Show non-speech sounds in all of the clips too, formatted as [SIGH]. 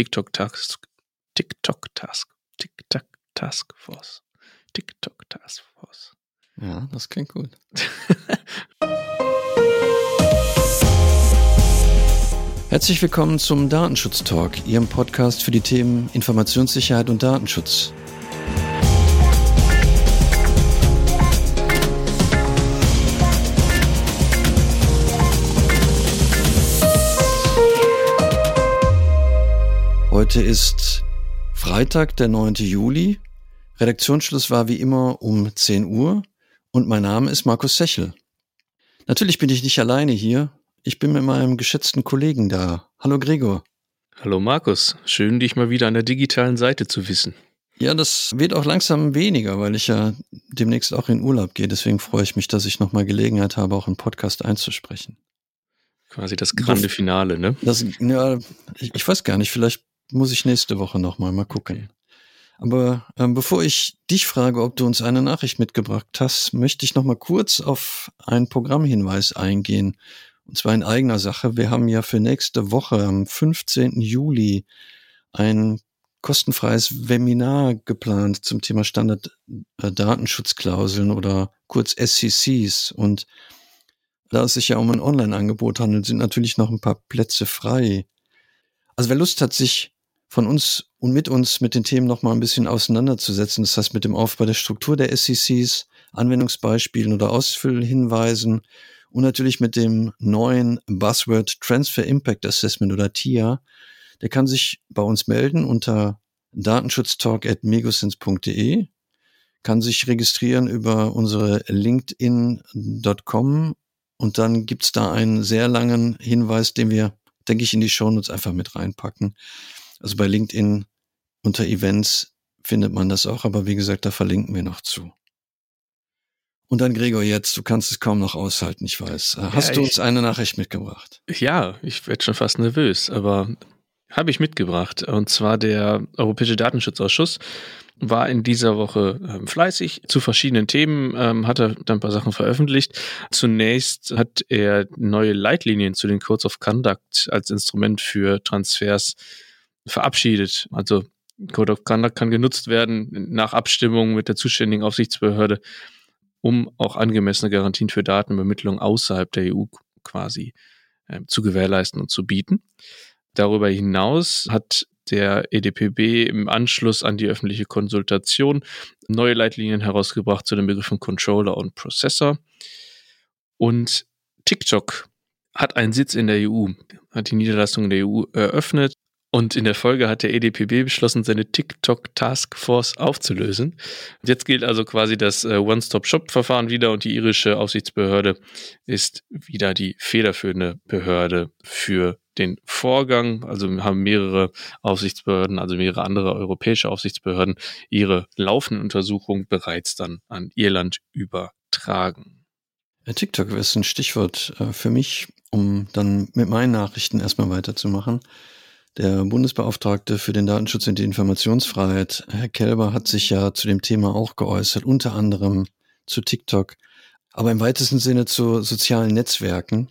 TikTok Task, TikTok Task, TikTok Task Force, TikTok Task Force. Ja, das klingt gut. [LAUGHS] Herzlich willkommen zum Datenschutz Talk, Ihrem Podcast für die Themen Informationssicherheit und Datenschutz. Heute ist Freitag, der 9. Juli. Redaktionsschluss war wie immer um 10 Uhr und mein Name ist Markus Sechel. Natürlich bin ich nicht alleine hier. Ich bin mit meinem geschätzten Kollegen da. Hallo Gregor. Hallo Markus, schön dich mal wieder an der digitalen Seite zu wissen. Ja, das wird auch langsam weniger, weil ich ja demnächst auch in Urlaub gehe. Deswegen freue ich mich, dass ich nochmal Gelegenheit habe, auch einen Podcast einzusprechen. Quasi das grande Finale, ne? Das, ja, ich, ich weiß gar nicht, vielleicht muss ich nächste Woche nochmal mal gucken. Aber ähm, bevor ich dich frage, ob du uns eine Nachricht mitgebracht hast, möchte ich nochmal kurz auf einen Programmhinweis eingehen. Und zwar in eigener Sache. Wir haben ja für nächste Woche am 15. Juli ein kostenfreies Webinar geplant zum Thema Standard-Datenschutzklauseln oder kurz SCCs. Und da es sich ja um ein Online-Angebot handelt, sind natürlich noch ein paar Plätze frei. Also wer Lust hat, sich von uns und mit uns mit den Themen noch mal ein bisschen auseinanderzusetzen. Das heißt, mit dem Aufbau der Struktur der SECs, Anwendungsbeispielen oder Ausfüllhinweisen und natürlich mit dem neuen Buzzword Transfer Impact Assessment oder TIA. Der kann sich bei uns melden unter datenschutztalk.megosense.de, kann sich registrieren über unsere linkedin.com und dann gibt's da einen sehr langen Hinweis, den wir, denke ich, in die Shownotes einfach mit reinpacken. Also bei LinkedIn unter Events findet man das auch, aber wie gesagt, da verlinken wir noch zu. Und dann Gregor, jetzt, du kannst es kaum noch aushalten, ich weiß. Äh, hast ja, du uns eine Nachricht mitgebracht? Ja, ich werde schon fast nervös, aber habe ich mitgebracht. Und zwar der Europäische Datenschutzausschuss war in dieser Woche ähm, fleißig zu verschiedenen Themen, ähm, hat er dann ein paar Sachen veröffentlicht. Zunächst hat er neue Leitlinien zu den Codes of Conduct als Instrument für Transfers verabschiedet. Also Code of Conduct kann genutzt werden nach Abstimmung mit der zuständigen Aufsichtsbehörde, um auch angemessene Garantien für Datenübermittlung außerhalb der EU quasi äh, zu gewährleisten und zu bieten. Darüber hinaus hat der EDPB im Anschluss an die öffentliche Konsultation neue Leitlinien herausgebracht zu den Begriffen Controller und Processor. Und TikTok hat einen Sitz in der EU, hat die Niederlassung in der EU eröffnet und in der Folge hat der EDPB beschlossen, seine TikTok Task Force aufzulösen. Jetzt gilt also quasi das äh, One-Stop-Shop-Verfahren wieder und die irische Aufsichtsbehörde ist wieder die federführende Behörde für den Vorgang. Also haben mehrere Aufsichtsbehörden, also mehrere andere europäische Aufsichtsbehörden, ihre laufenden Untersuchungen bereits dann an Irland übertragen. TikTok ist ein Stichwort äh, für mich, um dann mit meinen Nachrichten erstmal weiterzumachen. Der Bundesbeauftragte für den Datenschutz und die Informationsfreiheit, Herr Kelber, hat sich ja zu dem Thema auch geäußert, unter anderem zu TikTok, aber im weitesten Sinne zu sozialen Netzwerken.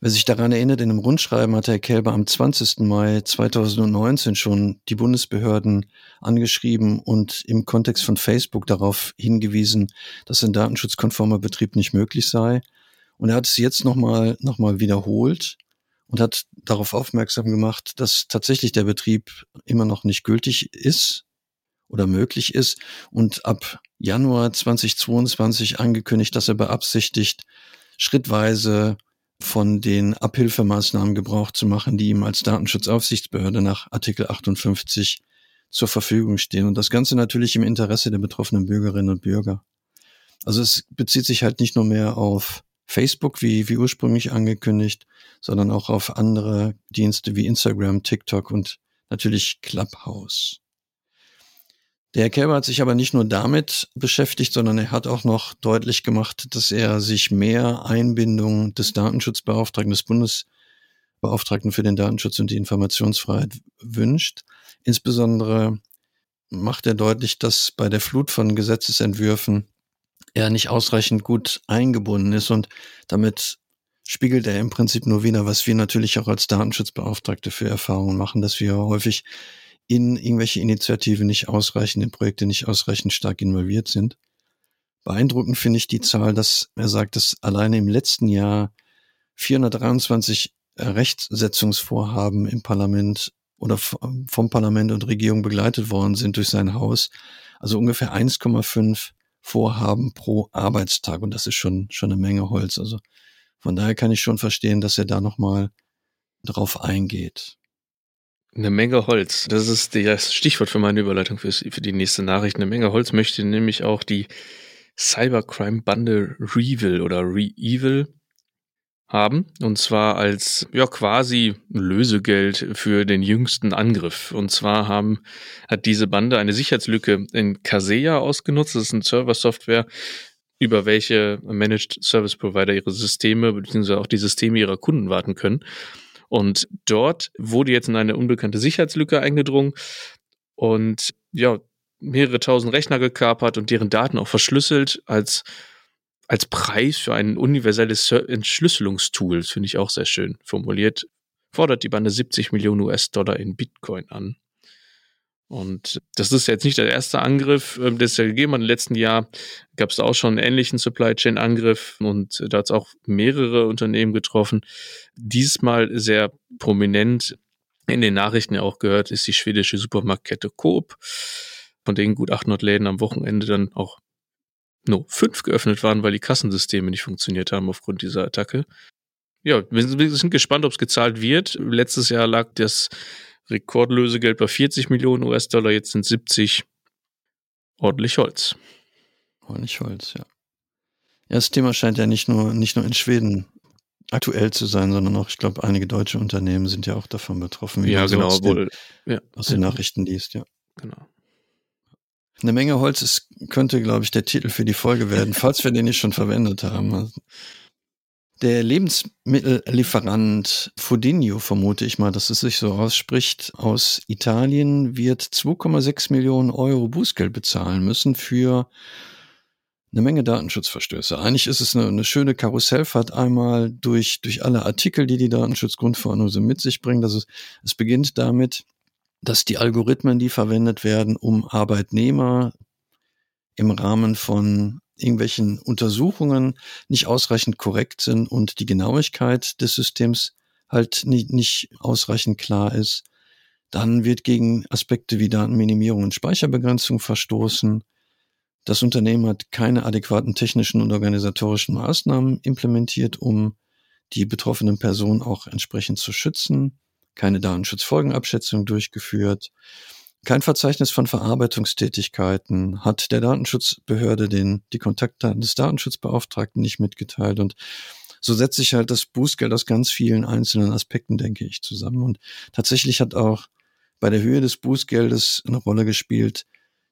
Wer sich daran erinnert, in einem Rundschreiben hat Herr Kelber am 20. Mai 2019 schon die Bundesbehörden angeschrieben und im Kontext von Facebook darauf hingewiesen, dass ein datenschutzkonformer Betrieb nicht möglich sei. Und er hat es jetzt nochmal noch mal wiederholt und hat darauf aufmerksam gemacht, dass tatsächlich der Betrieb immer noch nicht gültig ist oder möglich ist und ab Januar 2022 angekündigt, dass er beabsichtigt, schrittweise von den Abhilfemaßnahmen Gebrauch zu machen, die ihm als Datenschutzaufsichtsbehörde nach Artikel 58 zur Verfügung stehen. Und das Ganze natürlich im Interesse der betroffenen Bürgerinnen und Bürger. Also es bezieht sich halt nicht nur mehr auf Facebook, wie, wie ursprünglich angekündigt, sondern auch auf andere Dienste wie Instagram, TikTok und natürlich Clubhouse. Der Herr Kerber hat sich aber nicht nur damit beschäftigt, sondern er hat auch noch deutlich gemacht, dass er sich mehr Einbindung des Datenschutzbeauftragten, des Bundesbeauftragten für den Datenschutz und die Informationsfreiheit wünscht. Insbesondere macht er deutlich, dass bei der Flut von Gesetzesentwürfen er nicht ausreichend gut eingebunden ist und damit spiegelt er im Prinzip nur wieder, was wir natürlich auch als Datenschutzbeauftragte für Erfahrungen machen, dass wir häufig in irgendwelche Initiativen nicht ausreichend, in Projekte nicht ausreichend stark involviert sind. Beeindruckend finde ich die Zahl, dass er sagt, dass alleine im letzten Jahr 423 Rechtsetzungsvorhaben im Parlament oder vom Parlament und Regierung begleitet worden sind durch sein Haus. Also ungefähr 1,5 Vorhaben pro Arbeitstag. Und das ist schon, schon eine Menge Holz. Also von daher kann ich schon verstehen, dass er da nochmal drauf eingeht. Eine Menge Holz. Das ist das Stichwort für meine Überleitung für, für die nächste Nachricht. Eine Menge Holz möchte nämlich auch die Cybercrime-Bande Revil oder Re-Evil haben. Und zwar als ja quasi Lösegeld für den jüngsten Angriff. Und zwar haben, hat diese Bande eine Sicherheitslücke in Kaseya ausgenutzt. Das ist eine Server-Software, über welche Managed Service Provider ihre Systeme bzw. auch die Systeme ihrer Kunden warten können. Und dort wurde jetzt in eine unbekannte Sicherheitslücke eingedrungen und ja, mehrere tausend Rechner gekapert und deren Daten auch verschlüsselt als als Preis für ein universelles Entschlüsselungstool, das finde ich auch sehr schön formuliert, fordert die Bande 70 Millionen US-Dollar in Bitcoin an. Und das ist jetzt nicht der erste Angriff, ähm, der es ja gegeben hat. Im letzten Jahr gab es auch schon einen ähnlichen Supply Chain Angriff und da hat es auch mehrere Unternehmen getroffen. Diesmal sehr prominent in den Nachrichten ja auch gehört, ist die schwedische Supermarktkette Coop, von denen gut 800 Läden am Wochenende dann auch no, fünf geöffnet waren, weil die Kassensysteme nicht funktioniert haben aufgrund dieser Attacke. Ja, wir sind gespannt, ob es gezahlt wird. Letztes Jahr lag das Rekordlösegeld bei 40 Millionen US-Dollar, jetzt sind 70 ordentlich Holz. Ordentlich Holz, ja. Ja, das Thema scheint ja nicht nur, nicht nur in Schweden aktuell zu sein, sondern auch, ich glaube, einige deutsche Unternehmen sind ja auch davon betroffen. Wie ja, genau. So aus, den, ja. aus den Nachrichten liest, ja. Genau. Eine Menge Holz ist, könnte, glaube ich, der Titel für die Folge werden, [LAUGHS] falls wir den nicht schon verwendet haben. Der Lebensmittellieferant Fudinho, vermute ich mal, dass es sich so ausspricht, aus Italien wird 2,6 Millionen Euro Bußgeld bezahlen müssen für eine Menge Datenschutzverstöße. Eigentlich ist es eine, eine, schöne Karussellfahrt einmal durch, durch alle Artikel, die die Datenschutzgrundverordnung so mit sich bringt. Also es beginnt damit, dass die Algorithmen, die verwendet werden, um Arbeitnehmer im Rahmen von irgendwelchen Untersuchungen nicht ausreichend korrekt sind und die Genauigkeit des Systems halt nicht, nicht ausreichend klar ist. Dann wird gegen Aspekte wie Datenminimierung und Speicherbegrenzung verstoßen. Das Unternehmen hat keine adäquaten technischen und organisatorischen Maßnahmen implementiert, um die betroffenen Personen auch entsprechend zu schützen keine Datenschutzfolgenabschätzung durchgeführt, kein Verzeichnis von Verarbeitungstätigkeiten, hat der Datenschutzbehörde den, die Kontaktdaten des Datenschutzbeauftragten nicht mitgeteilt und so setzt sich halt das Bußgeld aus ganz vielen einzelnen Aspekten, denke ich, zusammen. Und tatsächlich hat auch bei der Höhe des Bußgeldes eine Rolle gespielt,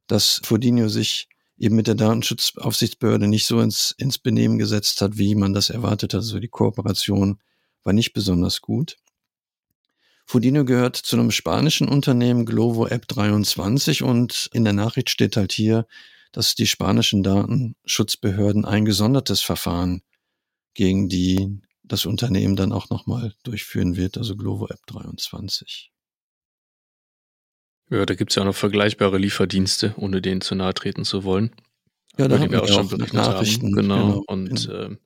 dass Fodinho sich eben mit der Datenschutzaufsichtsbehörde nicht so ins, ins Benehmen gesetzt hat, wie man das erwartet hat. Also die Kooperation war nicht besonders gut. Fudino gehört zu einem spanischen Unternehmen Glovo App 23 und in der Nachricht steht halt hier, dass die spanischen Datenschutzbehörden ein gesondertes Verfahren gegen die das Unternehmen dann auch nochmal durchführen wird, also Glovo App 23. Ja, da gibt's ja auch noch vergleichbare Lieferdienste, ohne denen zu nahe treten zu wollen. Ja, da haben wir auch schon Nachrichten. Haben. Genau. genau. Und äh,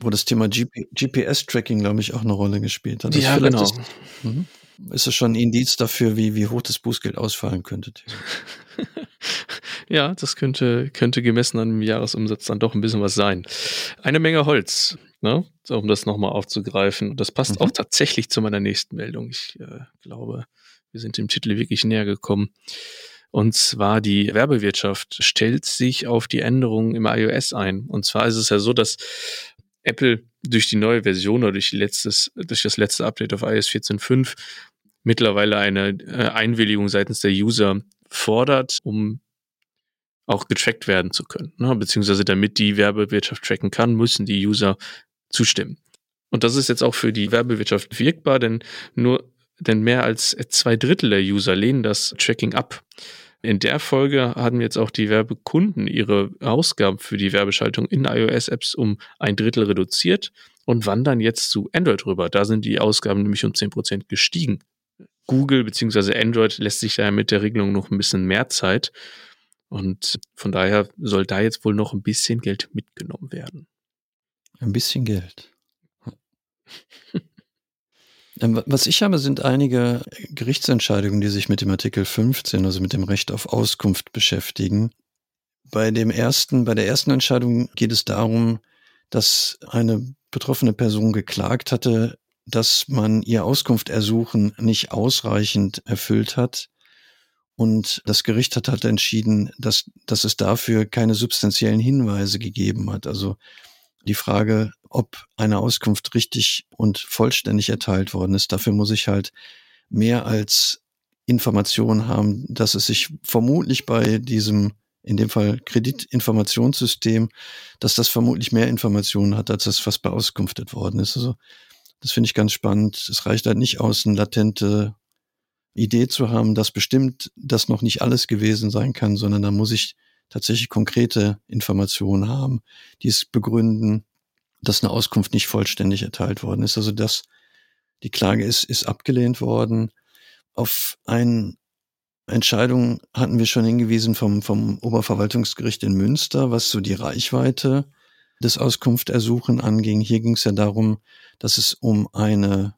wo das Thema GPS-Tracking, glaube ich, auch eine Rolle gespielt hat. Das ja, genau. Ist, mhm. ist es schon ein Indiz dafür, wie, wie hoch das Bußgeld ausfallen könnte? [LAUGHS] ja, das könnte, könnte gemessen an dem Jahresumsatz dann doch ein bisschen was sein. Eine Menge Holz, ne? um das nochmal aufzugreifen. Das passt mhm. auch tatsächlich zu meiner nächsten Meldung. Ich äh, glaube, wir sind dem Titel wirklich näher gekommen. Und zwar die Werbewirtschaft stellt sich auf die Änderungen im iOS ein. Und zwar ist es ja so, dass Apple durch die neue Version oder durch, letztes, durch das letzte Update auf iOS 14.5 mittlerweile eine äh, Einwilligung seitens der User fordert, um auch getrackt werden zu können. Ne? Beziehungsweise damit die Werbewirtschaft tracken kann, müssen die User zustimmen. Und das ist jetzt auch für die Werbewirtschaft wirkbar, denn nur, denn mehr als zwei Drittel der User lehnen das Tracking ab. In der Folge hatten jetzt auch die Werbekunden ihre Ausgaben für die Werbeschaltung in iOS-Apps um ein Drittel reduziert und wandern jetzt zu Android rüber. Da sind die Ausgaben nämlich um 10% gestiegen. Google bzw. Android lässt sich ja mit der Regelung noch ein bisschen mehr Zeit. Und von daher soll da jetzt wohl noch ein bisschen Geld mitgenommen werden. Ein bisschen Geld. [LAUGHS] Ähm, was ich habe, sind einige Gerichtsentscheidungen, die sich mit dem Artikel 15, also mit dem Recht auf Auskunft beschäftigen. Bei dem ersten, bei der ersten Entscheidung geht es darum, dass eine betroffene Person geklagt hatte, dass man ihr Auskunftersuchen nicht ausreichend erfüllt hat. Und das Gericht hat halt entschieden, dass, dass es dafür keine substanziellen Hinweise gegeben hat. Also die Frage, ob eine Auskunft richtig und vollständig erteilt worden ist, dafür muss ich halt mehr als Information haben, dass es sich vermutlich bei diesem, in dem Fall Kreditinformationssystem, dass das vermutlich mehr Informationen hat, als das, was beauskunftet worden ist. Also das finde ich ganz spannend. Es reicht halt nicht aus, eine latente Idee zu haben, dass bestimmt das noch nicht alles gewesen sein kann, sondern da muss ich tatsächlich konkrete Informationen haben, die es begründen, dass eine Auskunft nicht vollständig erteilt worden ist. Also das, die Klage ist, ist abgelehnt worden. Auf eine Entscheidung hatten wir schon hingewiesen vom, vom Oberverwaltungsgericht in Münster, was so die Reichweite des Auskunftersuchen anging. Hier ging es ja darum, dass es um eine,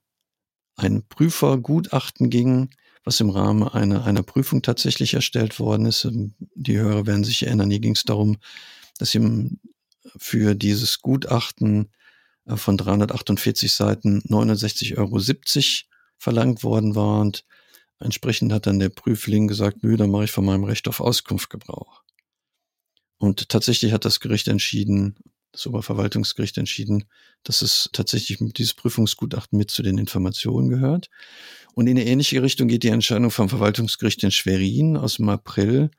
ein Prüfergutachten ging, was im Rahmen einer, einer Prüfung tatsächlich erstellt worden ist. Die Hörer werden sich erinnern, hier ging es darum, dass im, für dieses Gutachten äh, von 348 Seiten 69,70 Euro verlangt worden war und entsprechend hat dann der Prüfling gesagt, nö, dann mache ich von meinem Recht auf Auskunft Gebrauch. Und tatsächlich hat das Gericht entschieden, das Oberverwaltungsgericht entschieden, dass es tatsächlich dieses Prüfungsgutachten mit zu den Informationen gehört. Und in eine ähnliche Richtung geht die Entscheidung vom Verwaltungsgericht in Schwerin aus dem April,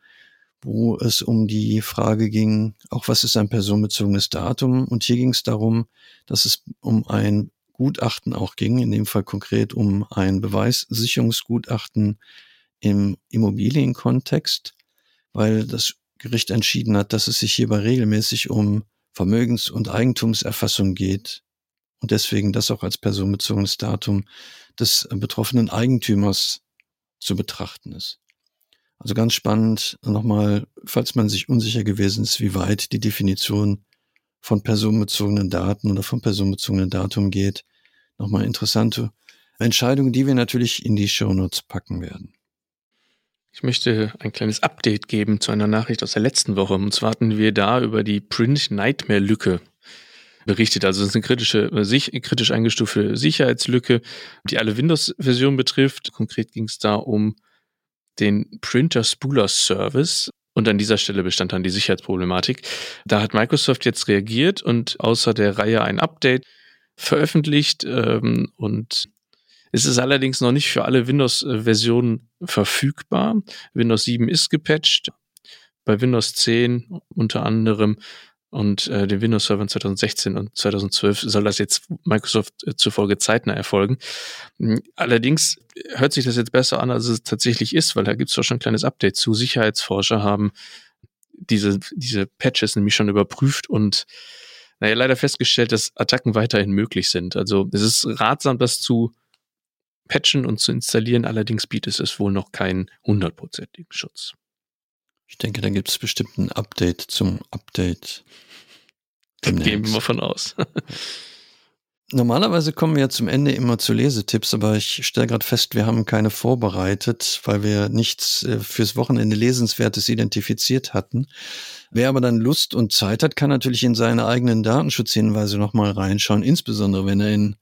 wo es um die Frage ging, auch was ist ein personenbezogenes Datum? Und hier ging es darum, dass es um ein Gutachten auch ging, in dem Fall konkret um ein Beweissicherungsgutachten im Immobilienkontext, weil das Gericht entschieden hat, dass es sich hierbei regelmäßig um Vermögens- und Eigentumserfassung geht und deswegen das auch als personenbezogenes Datum des betroffenen Eigentümers zu betrachten ist. Also ganz spannend nochmal, falls man sich unsicher gewesen ist, wie weit die Definition von personenbezogenen Daten oder von personenbezogenen Datum geht. Nochmal interessante Entscheidungen, die wir natürlich in die Shownotes packen werden. Ich möchte ein kleines Update geben zu einer Nachricht aus der letzten Woche. Und zwar hatten wir da über die Print Nightmare Lücke berichtet. Also es ist eine kritische, sich, kritisch eingestufte Sicherheitslücke, die alle Windows-Versionen betrifft. Konkret ging es da um den Printer Spooler Service. Und an dieser Stelle bestand dann die Sicherheitsproblematik. Da hat Microsoft jetzt reagiert und außer der Reihe ein Update veröffentlicht ähm, und es ist allerdings noch nicht für alle Windows-Versionen verfügbar. Windows 7 ist gepatcht. Bei Windows 10 unter anderem und äh, den Windows Servern 2016 und 2012 soll das jetzt Microsoft äh, zufolge zeitnah erfolgen. Hm, allerdings hört sich das jetzt besser an, als es tatsächlich ist, weil da gibt es doch schon ein kleines Update zu. Sicherheitsforscher haben diese, diese Patches nämlich schon überprüft und naja, leider festgestellt, dass Attacken weiterhin möglich sind. Also es ist ratsam, das zu patchen und zu installieren. Allerdings bietet es wohl noch keinen hundertprozentigen Schutz. Ich denke, da gibt es bestimmt ein Update zum Update. Demnächst. Gehen wir mal von aus. [LAUGHS] Normalerweise kommen wir ja zum Ende immer zu Lesetipps, aber ich stelle gerade fest, wir haben keine vorbereitet, weil wir nichts äh, fürs Wochenende Lesenswertes identifiziert hatten. Wer aber dann Lust und Zeit hat, kann natürlich in seine eigenen Datenschutzhinweise nochmal reinschauen, insbesondere wenn er in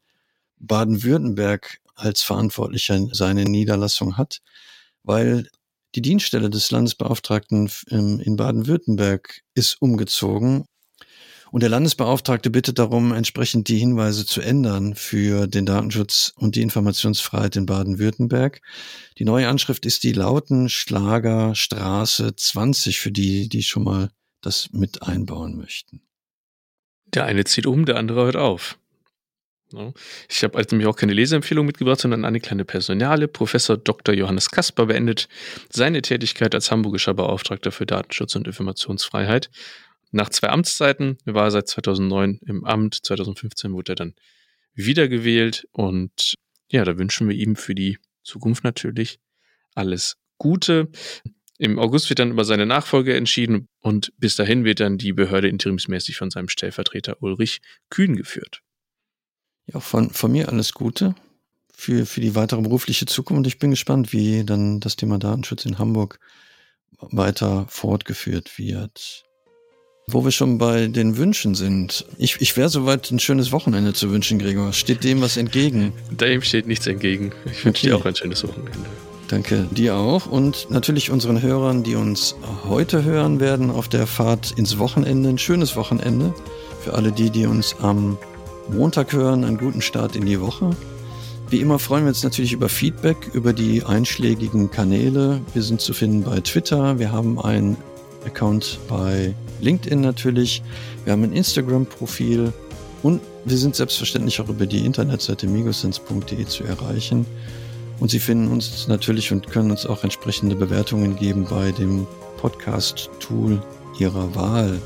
Baden-Württemberg als Verantwortlicher seine Niederlassung hat, weil die Dienststelle des Landesbeauftragten in Baden-Württemberg ist umgezogen und der Landesbeauftragte bittet darum, entsprechend die Hinweise zu ändern für den Datenschutz und die Informationsfreiheit in Baden-Württemberg. Die neue Anschrift ist die Lautenschlager Straße 20 für die, die schon mal das mit einbauen möchten. Der eine zieht um, der andere hört auf. Ich habe also nämlich auch keine Leseempfehlung mitgebracht, sondern eine kleine Personale. Professor Dr. Johannes Kasper beendet seine Tätigkeit als hamburgischer Beauftragter für Datenschutz und Informationsfreiheit. nach zwei Amtszeiten. Er war seit 2009 im Amt. 2015 wurde er dann wiedergewählt. Und ja, da wünschen wir ihm für die Zukunft natürlich alles Gute. Im August wird dann über seine Nachfolge entschieden und bis dahin wird dann die Behörde interimsmäßig von seinem Stellvertreter Ulrich Kühn geführt. Ja, von, von mir alles Gute für, für die weitere berufliche Zukunft. Ich bin gespannt, wie dann das Thema Datenschutz in Hamburg weiter fortgeführt wird. Wo wir schon bei den Wünschen sind. Ich, ich wäre soweit ein schönes Wochenende zu wünschen, Gregor. Steht dem was entgegen? Dem steht nichts entgegen. Ich wünsche okay. dir auch ein schönes Wochenende. Danke dir auch und natürlich unseren Hörern, die uns heute hören werden auf der Fahrt ins Wochenende. Ein schönes Wochenende. Für alle die, die uns am Montag hören, einen guten Start in die Woche. Wie immer freuen wir uns natürlich über Feedback, über die einschlägigen Kanäle. Wir sind zu finden bei Twitter, wir haben einen Account bei LinkedIn natürlich, wir haben ein Instagram-Profil und wir sind selbstverständlich auch über die Internetseite migosens.de zu erreichen. Und Sie finden uns natürlich und können uns auch entsprechende Bewertungen geben bei dem Podcast-Tool Ihrer Wahl.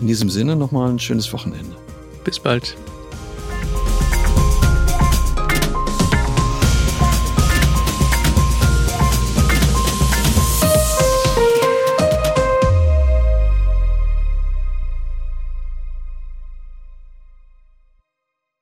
In diesem Sinne nochmal ein schönes Wochenende. Bis bald.